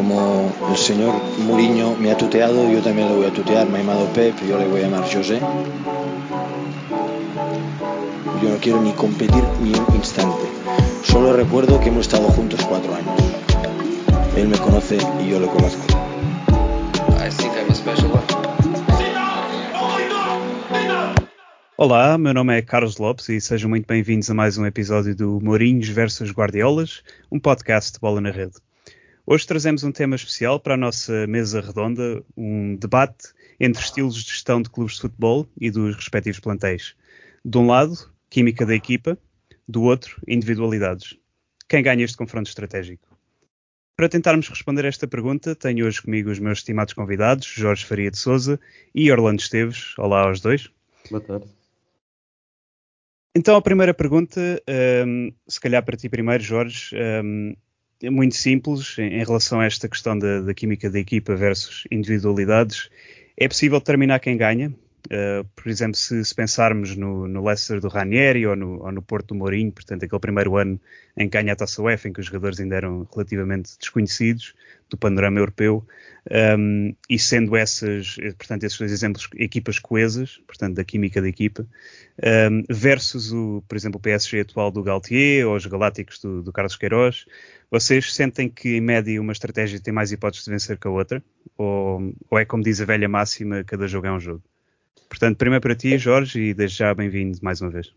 como el señor Mourinho me ha tuteado, yo también le voy a tutear. Me ha llamado Pep, yo le voy a llamar José. Yo no quiero ni competir ni un instante. Solo recuerdo que hemos estado juntos cuatro años. Él me conoce y yo lo conozco. Olá, meu nome é Carlos Lopes e sejam muito bem-vindos a mais um episódio do Mourinhos versus Guardiolas, um podcast de bola na rede. Hoje trazemos um tema especial para a nossa mesa redonda, um debate entre estilos de gestão de clubes de futebol e dos respectivos plantéis. De um lado, química da equipa, do outro, individualidades. Quem ganha este confronto estratégico? Para tentarmos responder esta pergunta, tenho hoje comigo os meus estimados convidados, Jorge Faria de Souza e Orlando Esteves. Olá aos dois. Boa tarde. Então, a primeira pergunta, um, se calhar para ti primeiro, Jorge, um, é muito simples em, em, relação a esta questão da, da, química da equipa versus individualidades. É possível determinar quem ganha? Uh, por exemplo, se, se pensarmos no, no, Leicester do Ranieri ou no, ou no Porto do Mourinho, portanto, aquele primeiro ano em que ganha a Taça UEFA, em que os jogadores ainda eram relativamente desconhecidos do panorama europeu, um, e sendo essas, portanto, esses dois exemplos, equipas coesas, portanto, da química da equipa, um, versus, o, por exemplo, o PSG atual do Galtier ou os Galácticos do, do Carlos Queiroz, vocês sentem que, em média, uma estratégia tem mais hipóteses de vencer que a outra? Ou, ou é como diz a velha máxima, cada jogo é um jogo? Portanto, primeiro para ti, Jorge, e desde já bem-vindo mais uma vez.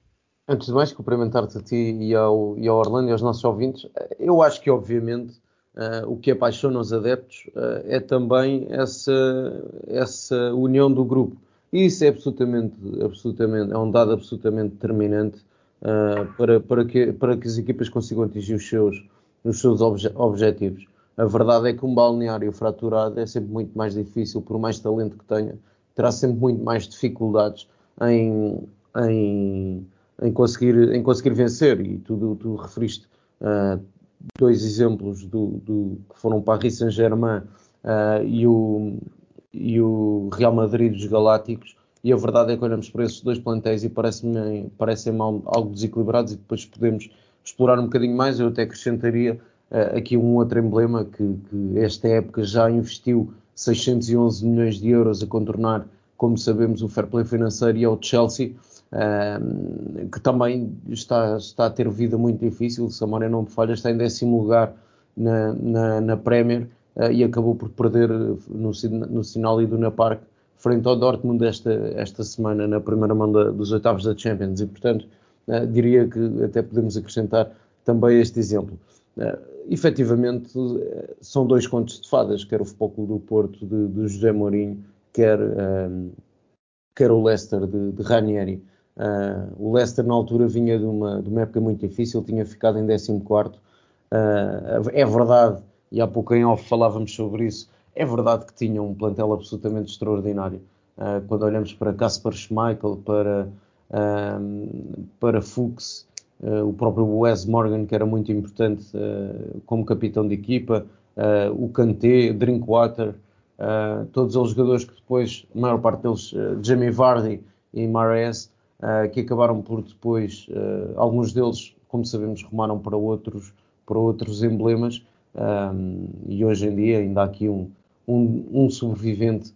Antes de mais, cumprimentar-te a ti e ao, e ao Orlando e aos nossos ouvintes. Eu acho que, obviamente, uh, o que apaixona os adeptos uh, é também essa, essa união do grupo. E isso é absolutamente, absolutamente, é um dado absolutamente determinante uh, para, para, que, para que as equipas consigam atingir os seus, os seus obje, objetivos. A verdade é que um balneário fraturado é sempre muito mais difícil, por mais talento que tenha, terá sempre muito mais dificuldades em, em, em, conseguir, em conseguir vencer. E tu, tu referiste uh, dois exemplos do, do, que foram Paris Saint-Germain uh, e, o, e o Real Madrid dos Galácticos. E a verdade é que olhamos para esses dois plantéis e parecem-me parecem algo desequilibrados e depois podemos explorar um bocadinho mais. Eu até acrescentaria uh, aqui um outro emblema que, que esta época já investiu 611 milhões de euros a contornar, como sabemos, o fair play financeiro e ao Chelsea, um, que também está, está a ter vida muito difícil, se a não me falha, está em décimo lugar na, na, na Premier uh, e acabou por perder no, no sinal e do Na Park frente ao Dortmund esta, esta semana na primeira mão da, dos oitavos da Champions e portanto uh, diria que até podemos acrescentar também este exemplo. Uh, efetivamente são dois contos de fadas, quer o Futebol Clube do Porto de, de José Mourinho, quer, um, quer o Leicester de, de Ranieri. Uh, o Leicester na altura vinha de uma, de uma época muito difícil, tinha ficado em 14 uh, é verdade, e há pouco em off falávamos sobre isso, é verdade que tinha um plantel absolutamente extraordinário. Uh, quando olhamos para Kasper Schmeichel, para, para Fuchs, uh, o próprio Wes Morgan, que era muito importante uh, como capitão de equipa, uh, o Kanté, Drinkwater, todos os jogadores que depois, a maior parte deles, Jamie Vardy e Mares, que acabaram por depois, alguns deles, como sabemos, rumaram para outros, para outros emblemas, um, e hoje em dia ainda há aqui um, um, um sobrevivente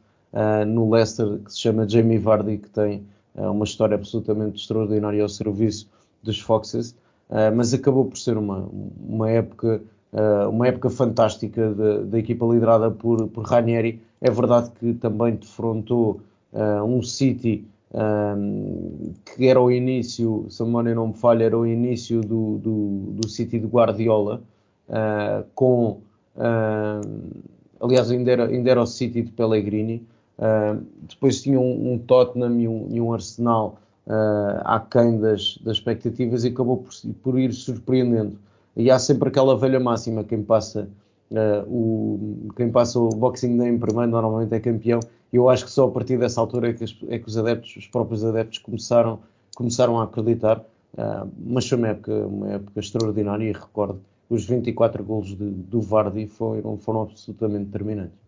no Leicester que se chama Jamie Vardy, que tem uma história absolutamente extraordinária ao serviço dos Foxes, uh, mas acabou por ser uma, uma época uh, uma época fantástica da equipa liderada por, por Ranieri. É verdade que também defrontou uh, um City um, que era o início, se a memória não me falha, era o início do, do, do City de Guardiola, com aliás ainda era, ainda era o City de Pellegrini. depois tinha um, um Tottenham e um, e um Arsenal uh, aquém das, das expectativas e acabou por, por, ir surpreendendo. E há sempre aquela velha máxima, quem passa, uh, o, quem passa o Boxing Day em primeiro normalmente é campeão, e eu acho que só a partir dessa altura é que, é que os adeptos, os próprios adeptos começaram, começaram a acreditar, uh, mas foi uma época, uma época extraordinária e recordo os 24 golos de, do Vardy foram, foram absolutamente determinantes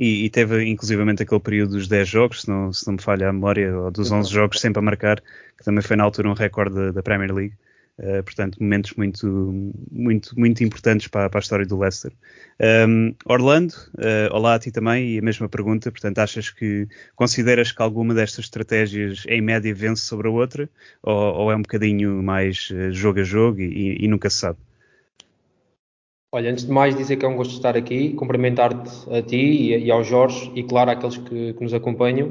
e, e, teve inclusivamente aquele período dos 10 jogos, se não, se não me falha a memória, ou dos 11 jogos sempre a marcar, que também foi na altura um recorde da, da Premier League. Uh, portanto, momentos muito, muito, muito importantes para, para a história do Leicester. Um, Orlando, uh, olá a ti também, e a mesma pergunta. Portanto, achas que consideras que alguma destas estratégias em média vence sobre a outra, ou, ou é um bocadinho mais uh, jogo a jogo e, e, nunca se sabe? Olha, antes de mais dizer que é um gosto estar aqui, cumprimentar-te a ti e, e, ao Jorge e claro àqueles que, que nos acompanham.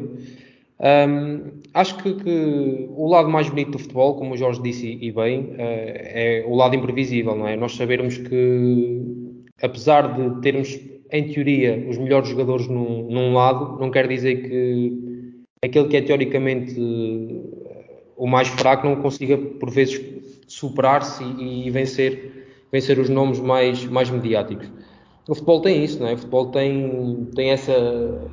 Um, acho que, que, o lado mais bonito do futebol, como o Jorge disse e bem, uh, é o lado imprevisível, não é? Nós sabermos que, apesar de termos, em teoria, os melhores jogadores num, num lado, não quer dizer que aquele que é teoricamente o mais fraco não consiga, por vezes, superar-se e, e, vencer, vencer os nomes mais, mais mediáticos. O futebol tem isso, não é? O futebol tem, tem essa,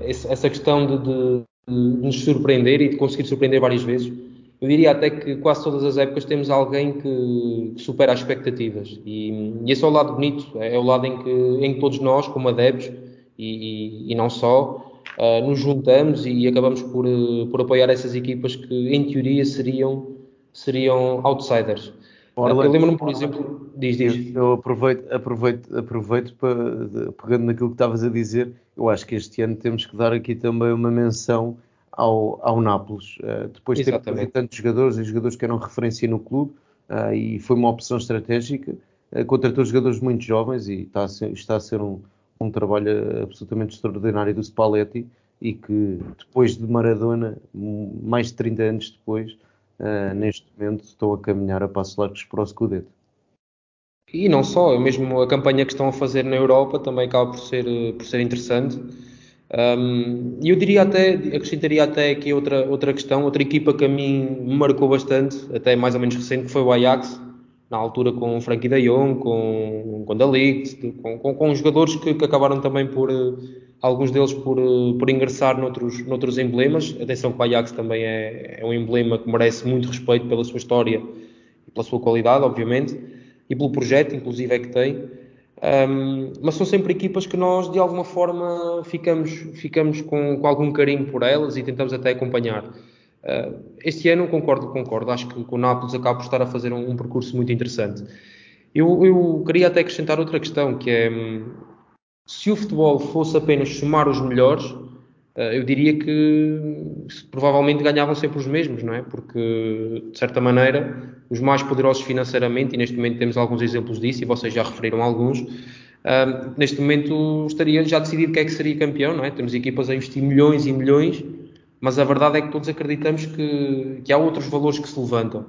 essa questão de, de de nos surpreender e de conseguir surpreender várias vezes. Eu diria até que quase todas as épocas temos alguém que, supera as expectativas. E, e, esse é o lado bonito, é, é o lado em que, em que todos nós, como adeptos, e, e, e não só, uh, nos juntamos e acabamos por, uh, por apoiar essas equipas que, em teoria, seriam, seriam outsiders. Orlando, eu lembro-me, por exemplo, diz, diz. Eu aproveito, aproveito, aproveito para, pegando naquilo que estavas a dizer, eu acho que este ano temos que dar aqui também uma menção ao, ao Nápoles. Uh, depois de ter tantos jogadores e jogadores que eram referência no clube, uh, e foi uma opção estratégica, uh, contratou jogadores muito jovens e está a ser, está a ser um, um trabalho absolutamente extraordinário do Spalletti e que depois de Maradona, mais de 30 anos depois, uh, neste momento estão a caminhar a passos largos para o Scudetto. E não só, mesmo a campanha que estão a fazer na Europa também acaba por ser, por ser interessante. Um, eu diria até, acrescentaria até aqui outra, outra questão, outra equipa que a mim me marcou bastante, até mais ou menos recente, que foi o Ajax, na altura com o Frankie de Jong, com, com Dalict, com, com, com jogadores que, que, acabaram também por, alguns deles por, por ingressar noutros, noutros emblemas. Atenção que o Ajax também é, é um emblema que merece muito respeito pela sua história e pela sua qualidade, obviamente, e pelo projeto, inclusive, é que tem. Um, mas são sempre equipas que nós, de alguma forma, ficamos, ficamos com, com algum carinho por elas e tentamos até acompanhar. Uh, este ano, concordo, concordo. Acho que, o Nápoles acaba por estar a fazer um, um percurso muito interessante. Eu, eu, queria até acrescentar outra questão, que é se o futebol fosse apenas somar os melhores, eh, eu diria que provavelmente ganhavam sempre os mesmos, não é? Porque, de certa maneira, os mais poderosos financeiramente, e neste momento temos alguns exemplos disso, e vocês já referiram alguns, uh, neste momento estaria já decidido quem é que seria campeão, não é? Temos equipas a investir milhões e milhões, mas a verdade é que todos acreditamos que, que há outros valores que se levantam.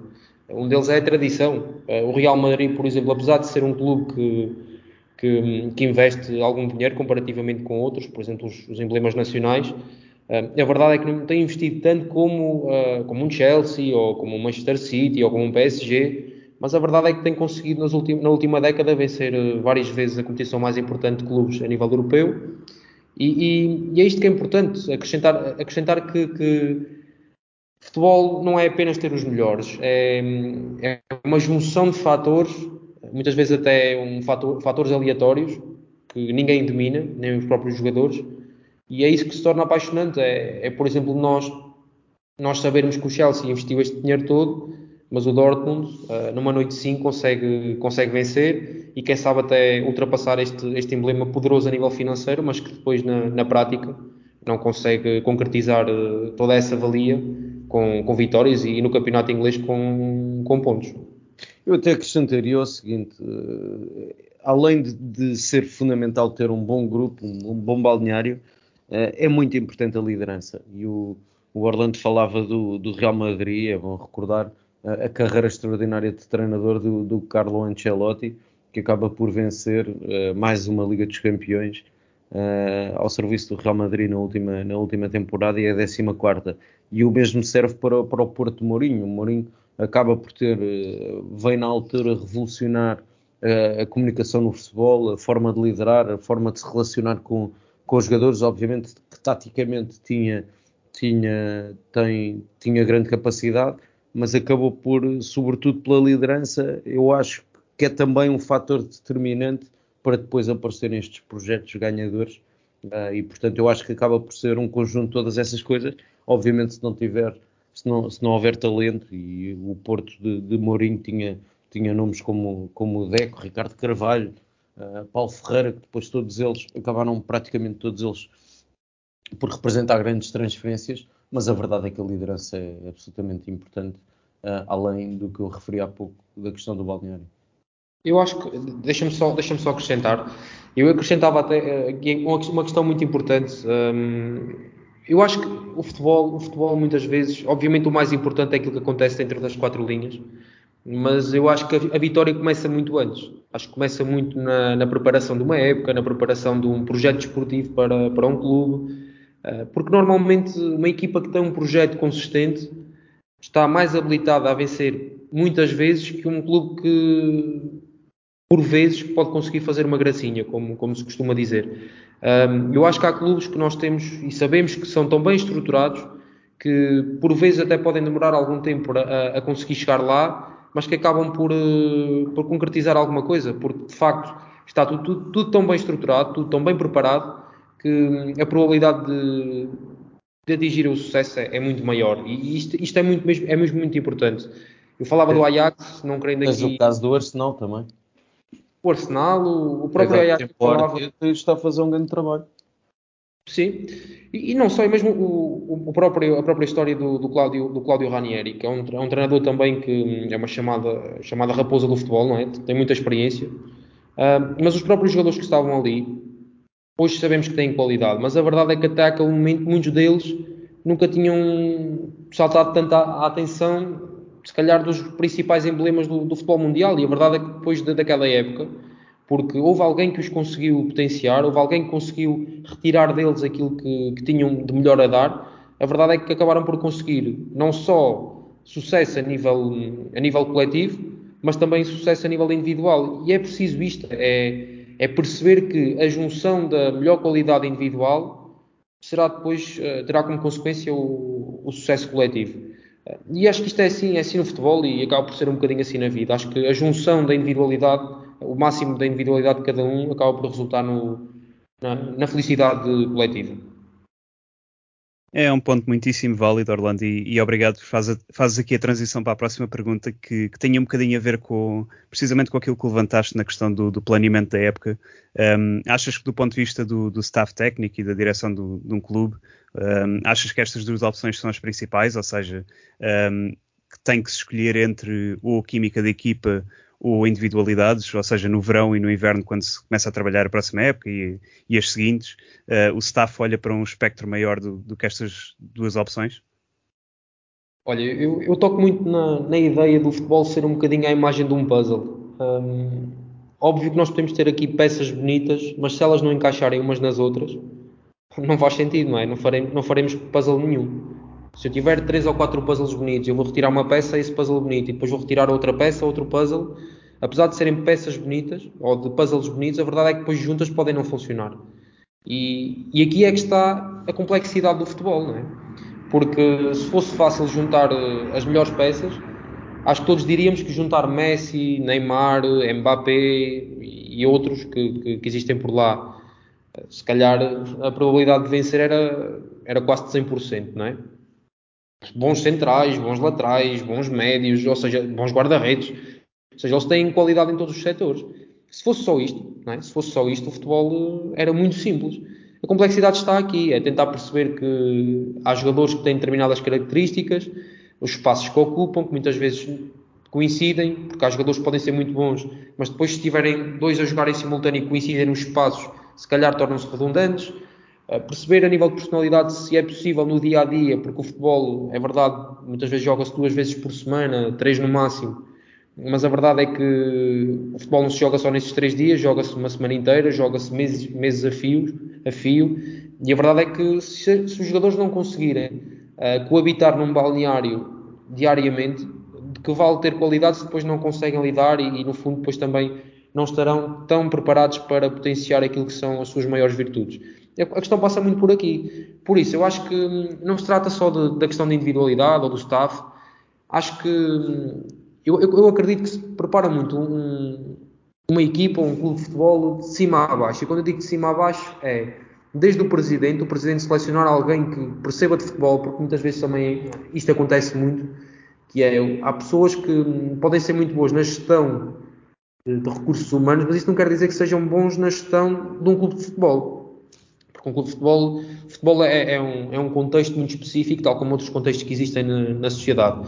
Um deles é a tradição. Uh, o Real Madrid, por exemplo, apesar de ser um clube que que, que, investe algum dinheiro comparativamente com outros, por exemplo, os, os emblemas nacionais. Uh, a verdade é que não tem investido tanto como, uh, como um Chelsea, ou como um Manchester City, ou como um PSG, mas a verdade é que tem conseguido nas na última década vencer uh, várias vezes a competição mais importante de clubes a nível europeu. E, e, e é isto que é importante, acrescentar, acrescentar que, que futebol não é apenas ter os melhores, é, é uma junção de fatores muitas vezes até um fator, fatores aleatórios que ninguém domina, nem os próprios jogadores, e é isso que se torna apaixonante. É, é por exemplo, nós, nós sabermos que o Chelsea investiu este dinheiro todo, mas o Dortmund, uh, numa noite sim, consegue, consegue vencer e quem sabe até ultrapassar este, este emblema poderoso a nível financeiro, mas que depois na, na prática não consegue concretizar uh, toda essa valia com, com vitórias e, e no campeonato inglês com, com pontos. Eu até acrescentaria o seguinte: uh, além de, de, ser fundamental ter um bom grupo, um, um bom balneário, uh, é muito importante a liderança. E o, o Orlando falava do, do, Real Madrid, é bom recordar uh, a carreira extraordinária de treinador do, do Carlo Ancelotti, que acaba por vencer mais uma Liga dos Campeões. ao serviço do Real Madrid na última, na última temporada e é a 14 e o mesmo serve para, para o Porto Mourinho. O Mourinho acaba por ter, eh, vem na altura revolucionar a, eh, a comunicação no futebol, a forma de liderar, a forma de se relacionar com, com os jogadores, obviamente que taticamente tinha, tinha, tem, tinha grande capacidade, mas acabou por, sobretudo pela liderança, eu acho que é também um fator determinante para depois aparecerem estes projetos ganhadores. Uh, e portanto eu acho que acaba por ser um conjunto de todas essas coisas. Obviamente, se não tiver se não, se não houver talento, e o Porto de, de Mourinho tinha, tinha nomes como, como o Deco, Ricardo Carvalho, uh, Paulo Ferreira, que depois todos eles acabaram praticamente todos eles por representar grandes transferências, mas a verdade é que a liderança é absolutamente importante, uh, além do que eu referi há pouco da questão do balneário. Eu acho que, deixa-me só, deixa só acrescentar, eu acrescentava até uh, uma questão muito importante. Um, eu acho que o futebol, o futebol muitas vezes, obviamente o mais importante é aquilo que acontece dentro das quatro linhas, mas eu acho que a, vitória começa muito antes. Acho que começa muito na, na, preparação de uma época, na preparação de um projeto desportivo para, para um clube, uh, porque normalmente uma equipa que tem um projeto consistente está mais habilitada a vencer muitas vezes que um clube que por vezes pode conseguir fazer uma gracinha, como, como se costuma dizer. Um, eu acho que há clubes que nós temos e sabemos que são tão bem estruturados que por vezes até podem demorar algum tempo a, a conseguir chegar lá, mas que acabam por, uh, por concretizar alguma coisa, porque de facto está tudo, tudo, tudo, tão bem estruturado, tudo tão bem preparado, que a probabilidade de, de atingir o sucesso é, é, muito maior. E isto, isto é, muito, mesmo, é mesmo muito importante. Eu falava do Ajax, não querendo aqui... Mas o caso do Arsenal também o Arsenal, o, o próprio Ajax está a fazer um grande trabalho. Sim, e, e não só, é mesmo o, o, próprio, a própria história do, do, Cláudio, do Cláudio Ranieri, que é um, é um treinador também que hum, é uma chamada, chamada raposa do futebol, não é? Tem muita experiência. Uh, mas os próprios jogadores que estavam ali, hoje sabemos que têm qualidade, mas a verdade é que até aquele momento muitos deles nunca tinham saltado tanta atenção se calhar dos principais emblemas do, do, futebol mundial. E a verdade é que depois de, daquela época, porque houve alguém que os conseguiu potenciar, houve alguém que conseguiu retirar deles aquilo que, que tinham de melhor a dar, a verdade é que acabaram por conseguir não só sucesso a nível, a nível coletivo, mas também sucesso a nível individual. E é preciso isto, é, é perceber que a junção da melhor qualidade individual será depois, eh, terá como consequência o, o sucesso coletivo. E acho que isto é assim, é assim no futebol e acaba por ser um bocadinho assim na vida. Acho que a junção da individualidade, o máximo da individualidade de cada um, acaba por resultar no, na, na felicidade coletiva. É um ponto muitíssimo válido, Orlando, e, e obrigado. Faz, fazes aqui a transição para a próxima pergunta que, que tem um bocadinho a ver com precisamente com aquilo que levantaste na questão do, do planeamento da época. Um, achas que do ponto de vista do, do staff técnico e da direção do, de um clube, um, achas que estas duas opções são as principais? Ou seja, um, que tem que se escolher entre ou química da equipa ou individualidades, ou seja, no verão e no inverno, quando se começa a trabalhar a próxima época e, e as seguintes, uh, o staff olha para um espectro maior do, do que estas duas opções? Olha, eu, eu toco muito na, na, ideia do futebol ser um bocadinho a imagem de um puzzle. Um, óbvio que nós podemos ter aqui peças bonitas, mas se elas não encaixarem umas nas outras, não faz sentido, não é? Não faremos, não faremos puzzle nenhum. Se eu tiver três ou quatro puzzles bonitos, eu vou retirar uma peça, esse puzzle bonito, e depois vou retirar outra peça, outro puzzle. Apesar de serem peças bonitas, ou de puzzles bonitos, a verdade é que depois juntas podem não funcionar. E, e aqui é que está a complexidade do futebol, não é? Porque se fosse fácil juntar eh, as melhores peças, acho que todos diríamos que juntar Messi, Neymar, Mbappé e outros que, que, que existem por lá, se calhar a probabilidade de vencer era, era quase de 100%, não é? bons centrais, bons laterais, bons médios, ou seja, bons guarda-redes. Ou seja, eles têm qualidade em todos os setores. Se fosse só isto, é? se fosse só isto, o futebol eh, era muito simples. A complexidade está aqui, é tentar perceber que há jogadores que têm determinadas características, os espaços que ocupam, que muitas vezes coincidem, porque há jogadores que podem ser muito bons, mas depois se tiverem dois a jogar em simultâneo e coincidem nos espaços, se calhar tornam-se redundantes. Perceber a nível de personalidade se é possível no dia a dia, porque o futebol, é verdade, muitas vezes joga-se duas vezes por semana, três no máximo, mas a verdade é que o futebol não se joga só nesses três dias, joga-se uma semana inteira, joga-se meses, meses a, fio, a fio, e a verdade é que se, se os jogadores não conseguirem uh, coabitar num balneário diariamente, de que vale ter qualidade se depois não conseguem lidar e, e no fundo depois também não estarão tão preparados para potenciar aquilo que são as suas maiores virtudes. A questão passa muito por aqui. Por isso, eu acho que hum, não se trata só de, da questão de individualidade ou do staff. Acho que hum, eu, eu acredito que se prepara muito um, uma equipa ou um clube de futebol de cima a baixo. E quando eu digo de cima a baixo, é desde o presidente, o presidente selecionar alguém que perceba de futebol, porque muitas vezes também isto acontece muito, que é, há pessoas que podem ser muito boas na gestão de recursos humanos, mas isso não quer dizer que sejam bons na gestão de um clube de futebol. Porque um clube de futebol, futebol é, é, um, é um contexto muito específico, tal como outros contextos que existem na, na sociedade.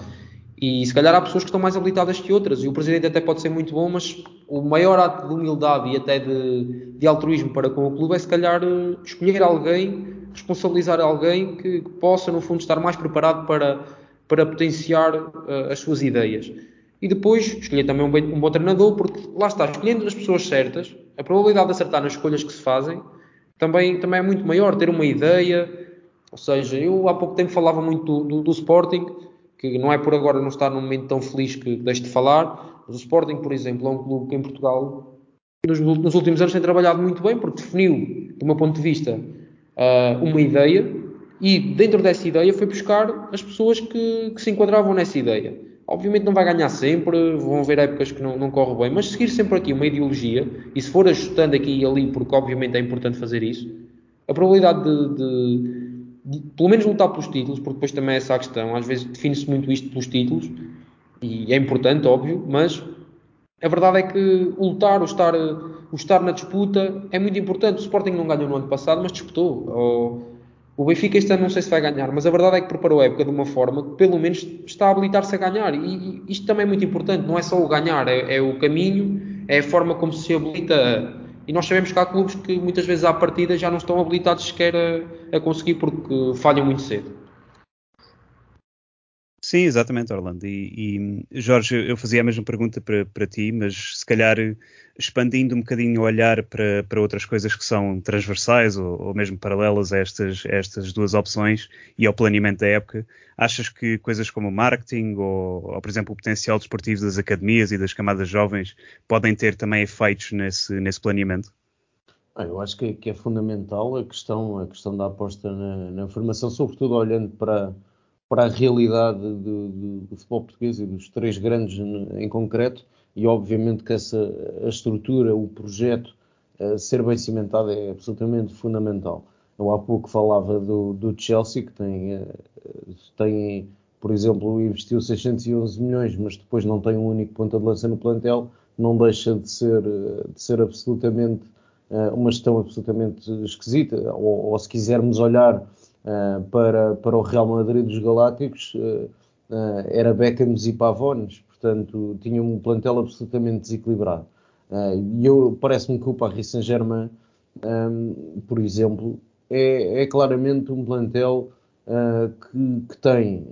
E se calhar há pessoas que estão mais habilitadas que outras, e o presidente até pode ser muito bom, mas o maior ato de humildade e até de, de altruísmo para com o clube é se calhar escolher alguém, responsabilizar alguém que, que possa, no fundo, estar mais preparado para, para potenciar uh, as suas ideias. E depois escolher também um, um bom treinador, porque lá está, escolhendo as pessoas certas, a probabilidade de acertar nas escolhas que se fazem também, também é muito maior. Ter uma ideia, ou seja, eu há pouco tempo falava muito do, do, do Sporting que não é por agora não estar num momento tão feliz que deixe de falar, mas o Sporting, por exemplo, é um clube que em Portugal nos, nos últimos anos tem trabalhado muito bem porque definiu, do meu ponto de vista, uh, uma ideia e dentro dessa ideia foi buscar as pessoas que, que, se enquadravam nessa ideia. Obviamente não vai ganhar sempre, vão haver épocas que não, não corre bem, mas seguir sempre aqui uma ideologia e se for ajustando aqui e ali, porque obviamente é importante fazer isso, a probabilidade de, de pelo menos lutar pelos títulos, porque depois também é essa a questão. Às vezes define-se muito isto pelos títulos, e é importante, óbvio, mas a verdade é que o lutar, o estar, o estar na disputa é muito importante. O Sporting não ganhou no ano passado, mas disputou. O Benfica este ano não sei se vai ganhar, mas a verdade é que preparou a época de uma forma que pelo menos está a habilitar-se a ganhar. E isto também é muito importante, não é só o ganhar, é, é o caminho, é a forma como se habilita e nós sabemos que há clubes que muitas vezes à partida já não estão habilitados sequer a, a conseguir porque falham muito cedo. Sim, exatamente, Orlando. E, e, Jorge, eu fazia a mesma pergunta para, para ti, mas se calhar expandindo um bocadinho o olhar para, para outras coisas que são transversais ou, ou mesmo paralelas a estas, estas duas opções e ao planeamento da época, achas que coisas como o marketing ou, ou, por exemplo, o potencial desportivo das academias e das camadas jovens podem ter também efeitos nesse, nesse planeamento? Eu acho que, que, é fundamental a questão, a questão da aposta na, na formação, sobretudo olhando para para a realidade do, do, do, futebol português e dos três grandes em concreto, e obviamente que essa a estrutura, o projeto, uh, ser bem cimentado é absolutamente fundamental. Eu há pouco falava do, do Chelsea, que tem, uh, tem, por exemplo, investiu 611 milhões, mas depois não tem um único ponta de lança no plantel, não deixa de ser, de ser absolutamente uma gestão absolutamente esquisita, ou, ou se quisermos olhar para, para o Real Madrid dos Galácticos era Beckham e Pavones, portanto tinha um plantel absolutamente desequilibrado. e eu parece-me que o Paris Saint-Germain, por exemplo, é, é, claramente um plantel que, que, tem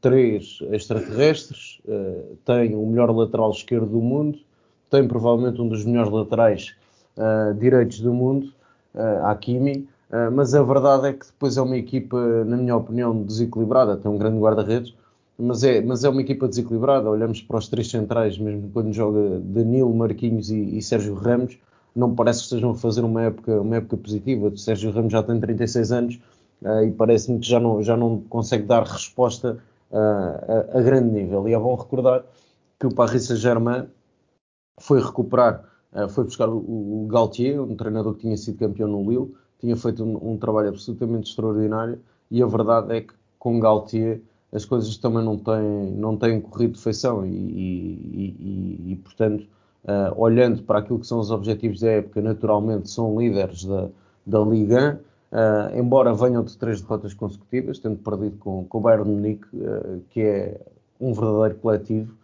três extraterrestres, tem o melhor lateral esquerdo do mundo, tem provavelmente um dos melhores laterais uh, direitos do mundo, uh, Hakimi, Uh, mas a verdade é que depois é uma equipa, na minha opinião, desequilibrada. Tem um grande guarda-redes, mas é, mas é uma equipa desequilibrada. Olhamos para os três centrais, mesmo quando joga Danilo, Marquinhos e, e Sérgio Ramos, não parece que estejam a fazer uma época, uma época positiva. O Sérgio Ramos já tem 36 anos uh, e parece-me que já não, já não consegue dar resposta uh, a, a, grande nível. E é bom recordar que o Paris Saint-Germain foi recuperar, foi buscar o, o Galtier, um treinador que tinha sido campeão no Lille, tinha feito um, um, trabalho absolutamente extraordinário e a verdade é que com Galtier as coisas também não têm, não têm corrido feição e, e, e, e portanto, uh, olhando para aquilo que são os objetivos da época, naturalmente são líderes da, da Liga, uh, embora venham de três derrotas consecutivas, tendo perdido com, com o Bayern Munique, uh, que é um verdadeiro coletivo,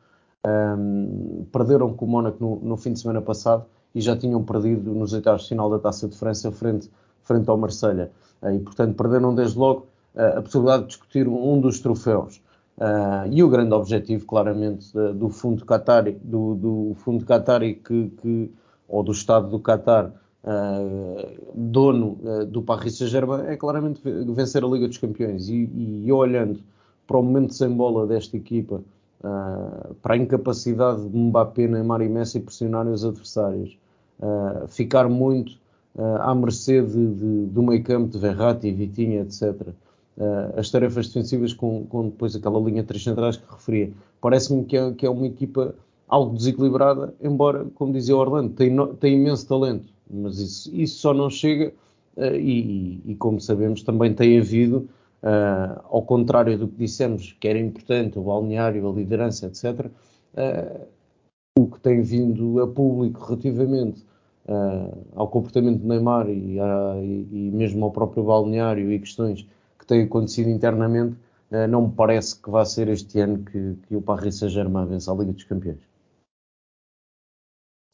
um, perderam com o Mónaco no, no, fim de semana passado e já tinham perdido nos oitavos de final da Taça de França frente frente ao Marselha. E, portanto, perderam desde logo a possibilidade de discutir um dos troféus. Uh, e o grande objetivo, claramente, do fundo Qatari, do, do fundo Qatari que, que, ou do Estado do Qatar, uh, dono uh, do Paris Saint-Germain, é claramente vencer a Liga dos Campeões. E, e olhando para o momento sem bola desta equipa, para a incapacidade de Mbappé, Neymar e Messi pressionarem os adversários, ficar muito à mercê de, de, do meio campo de Verratti, Vitinha, etc. Uh, as tarefas defensivas com, com, depois aquela linha de três centrais que referia. Parece-me que, é, que é uma equipa algo desequilibrada, embora, como dizia Orlando, tem, no, tem imenso talento, mas isso, isso só não chega uh, e, e, como sabemos, também tem havido uh, ao contrário do que dissemos que era importante, o balneário, a liderança, etc., o que tem vindo a público relativamente uh, ao comportamento de Neymar e, a, e, mesmo ao próprio balneário e questões que têm acontecido internamente, não me parece que vá ser este ano que, que o Paris Saint-Germain vence a Liga dos Campeões.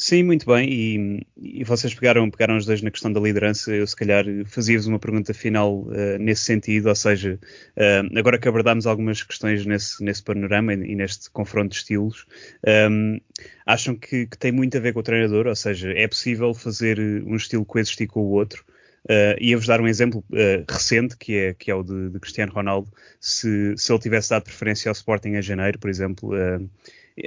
Sim, muito bem. E, e, vocês pegaram, pegaram os dois na questão da liderança. Eu, se calhar, fazia-vos uma pergunta final uh, nesse sentido, ou seja, uh, agora que abordámos algumas questões nesse, nesse panorama e, e neste confronto de estilos, um, acham que, que, tem muito a ver com o treinador? Ou seja, é possível fazer um estilo coexistir com o outro? Uh, Ia-vos dar um exemplo uh, recente, que é, que é o de, de Cristiano Ronaldo. Se, se ele tivesse dado preferência ao Sporting em janeiro, por exemplo, uh,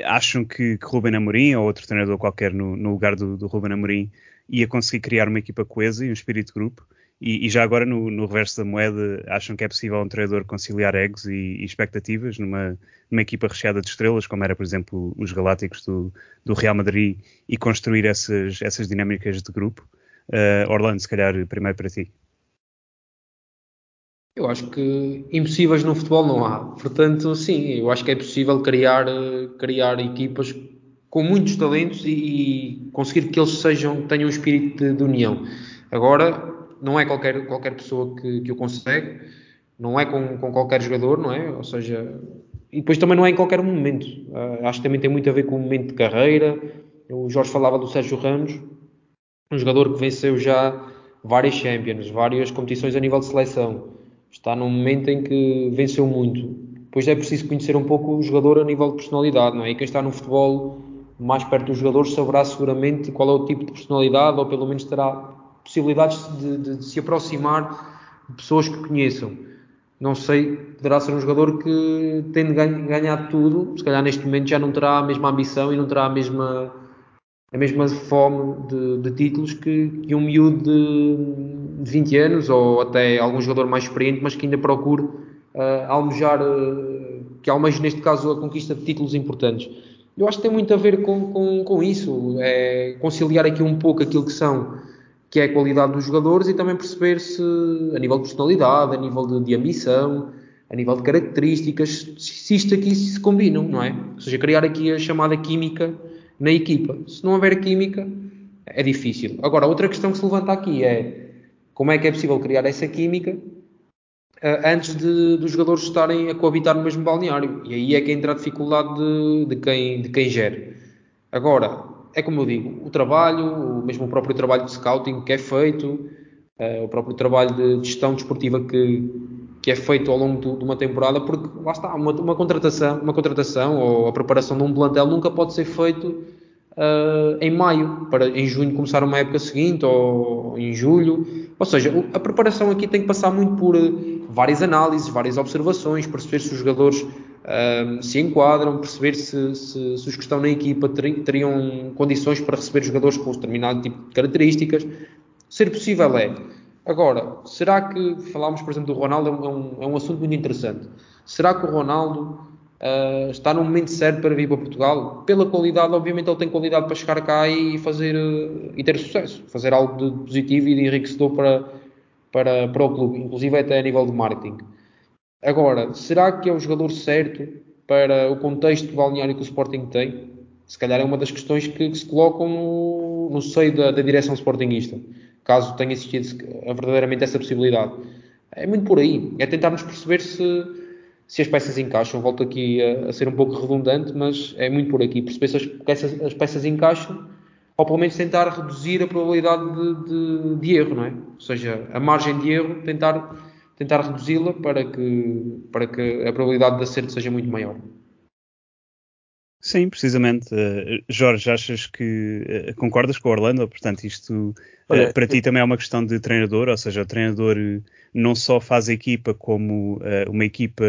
acham que, que Ruben Amorim ou outro treinador qualquer no, no lugar do, do Ruben Amorim ia conseguir criar uma equipa coesa e um espírito de grupo? E, e, já agora, no, no, reverso da moeda, acham que é possível um treinador conciliar egos e, e, expectativas numa, numa equipa recheada de estrelas, como era, por exemplo, os Galácticos do, do Real Madrid, e construir essas, essas dinâmicas de grupo? Uh, Orlando, se calhar, primeiro para ti. Eu acho que impossíveis no futebol não há. Portanto, sim, eu acho que é possível criar, criar equipas com muitos talentos e, e conseguir que eles sejam, tenham um espírito de, de, união. Agora, não é qualquer, qualquer pessoa que, que o consegue, não é com, com qualquer jogador, não é? Ou seja, e depois também não é em qualquer momento. Uh, acho que também tem muito a ver com o momento de carreira. O Jorge falava do Sérgio Ramos, um jogador que venceu já várias Champions, várias competições a nível de seleção está num momento em que venceu muito. Depois é preciso conhecer um pouco o jogador a nível de personalidade, não é? E quem está no futebol mais perto dos jogadores saberá seguramente qual é o tipo de personalidade, ou pelo menos terá possibilidades de, de, de se aproximar de pessoas que conheçam. Não sei, poderá ser um jogador que, tendo ganhado tudo, se calhar neste momento já não terá a mesma ambição e não terá a mesma a mesma fome de, de títulos que, que, um miúdo de, de 20 anos ou até algum jogador mais experiente, mas que ainda procure uh, almejar, uh, que almeje neste caso a conquista de títulos importantes. Eu acho que tem muito a ver com, com, com isso, é conciliar aqui um pouco aquilo que são que é a qualidade dos jogadores e também perceber se a nível de personalidade, a nível de, de ambição, a nível de características, se isto aqui se combinam, não é? Ou seja, criar aqui a chamada química na equipa. Se não houver química, é difícil. Agora, outra questão que se levanta aqui é como é que é possível criar essa química uh, antes de, dos jogadores estarem a coabitar no mesmo balneário. E aí é que entra a dificuldade de, de, quem, de quem gere. Agora, é como eu digo, o trabalho, o mesmo o próprio trabalho de scouting que é feito, uh, o próprio trabalho de gestão desportiva que, que é feito ao longo de, de uma temporada, porque lá está, uma, uma, contratação, uma contratação ou a preparação de um plantel nunca pode ser feito uh, em maio, para em junho começar uma época seguinte ou em julho. Ou seja, a preparação aqui tem que passar muito por uh, várias análises, várias observações, perceber se os jogadores uh, se enquadram, perceber se, se, se, os que estão na equipa teriam condições para receber jogadores com determinado tipo de características. Ser possível é Agora, será que, falámos por exemplo do Ronaldo, é um, é um assunto muito interessante. Será que o Ronaldo uh, está no momento certo para vir para Portugal? Pela qualidade, obviamente ele tem qualidade para chegar cá e fazer uh, e ter sucesso, fazer algo de positivo e de enriquecedor para, para, para o clube, inclusive até a nível de marketing. Agora, será que é o jogador certo para o contexto balneário que o Sporting tem? Se calhar é uma das questões que, que se colocam no, no seio da, da direção sportinguista caso tenha existido verdadeiramente essa possibilidade. É muito por aí, é tentarmos perceber se, se as peças encaixam. Volto aqui a, a, ser um pouco redundante, mas é muito por aqui, perceber se as, peças, as peças encaixam, ou pelo menos tentar reduzir a probabilidade de, de, de erro, não é? Ou seja, a margem de erro, tentar, tentar reduzi-la para que, para que a probabilidade de acerto seja muito maior. Sim, precisamente. Uh, Jorge, achas que uh, concordas com o Orlando? Portanto, isto uh, Olha, para ti também é uma questão de treinador, ou seja, o treinador não só faz a equipa como uma equipa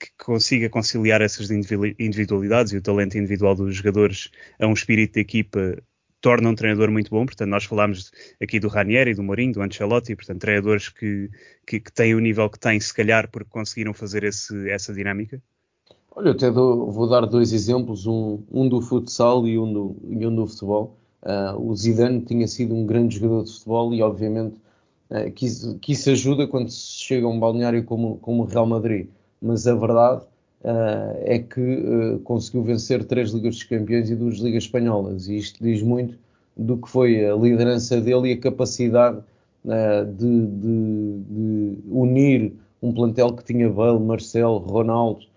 que consiga conciliar essas individualidades e o talento individual dos jogadores a um espírito de equipa torna um treinador muito bom. Portanto, nós falámos aqui do Ranieri, do Mourinho, do Ancelotti, portanto, treinadores que, que, que têm o nível que têm, se calhar, porque conseguiram fazer esse, essa dinâmica. Olha, eu até dou, vou dar dois exemplos, um, um, do futsal e um do, e um do futebol. Uh, o Zidane tinha sido um grande jogador de futebol e, obviamente, uh, que, isso, que, isso, ajuda quando se chega a um balneário como, como o Real Madrid. Mas a verdade uh, é que conseguiu vencer três Ligas dos Campeões e duas Ligas Espanholas. E isto diz muito do que foi a liderança dele e a capacidade de, de, de, unir um plantel que tinha Bale, Marcelo, Ronaldo,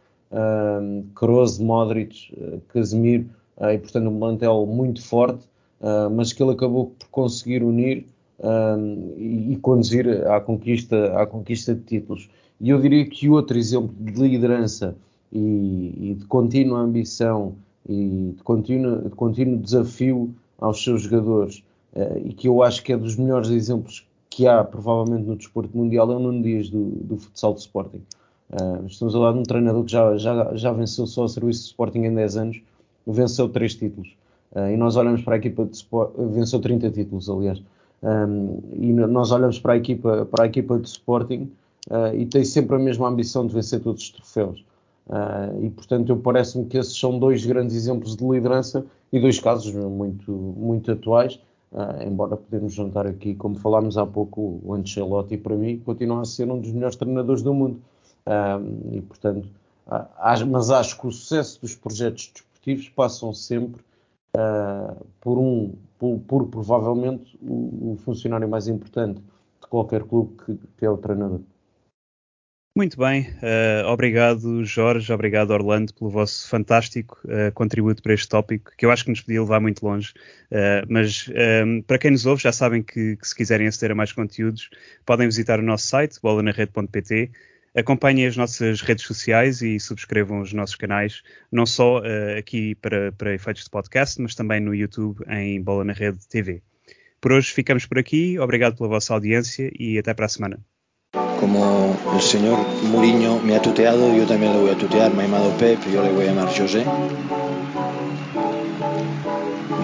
Kroos, Modric, Casemiro, e portanto um plantel muito forte uh, mas que ele acabou por conseguir unir um, e, e, conduzir à conquista, à conquista de títulos. E eu diria que outro exemplo de liderança e, e de contínua ambição e de contínuo, de contínuo desafio aos seus jogadores, e que eu acho que é dos melhores exemplos que há provavelmente no desporto mundial, é o Nuno Dias do, do futsal do Sporting. Uh, estamos a falar de um treinador que já, já, já venceu só o serviço do Sporting em 10 anos, venceu três títulos. Uh, e nós olhamos para a equipa de Sport, venceu 30 títulos, aliás. Um, e nós olhamos para a equipa, para a equipa de Sporting uh, e tem sempre a mesma ambição de vencer todos os troféus. Uh, e portanto, eu parece-me que esses são dois grandes exemplos de liderança e dois casos muito, muito atuais. Uh, embora podemos juntar aqui, como falámos há pouco, o Ancelotti para mim continua a ser um dos melhores treinadores do mundo. E portanto, mas acho que o sucesso dos projetos desportivos passam sempre uh, por um, por, por provavelmente o, o, funcionário mais importante de qualquer clube que, que é o treinador. Muito bem, uh, obrigado Jorge, obrigado Orlando pelo vosso fantástico uh, contributo para este tópico, que eu acho que nos podia levar muito longe. Uh, mas um, para quem nos ouve, já sabem que, que, se quiserem aceder a mais conteúdos, podem visitar o nosso site, bolanarede.pt. Acompanhem as nossas redes sociais e subscrevam os nossos canais, não só uh, aqui para, para efeitos de podcast, mas também no YouTube em Bola na Rede TV. Por hoje ficamos por aqui, obrigado pela vossa audiência e até para a semana. Como o senhor Mourinho me ha tuteado, eu também le voy a tutear. Me ha Pep, yo le voy a llamar José.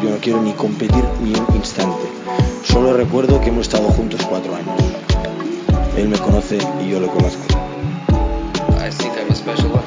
Yo no quiero ni competir ni un instante. Solo recuerdo que hemos estado juntos cuatro años. Él me conoce y yo lo conozco. I think I'm a special one.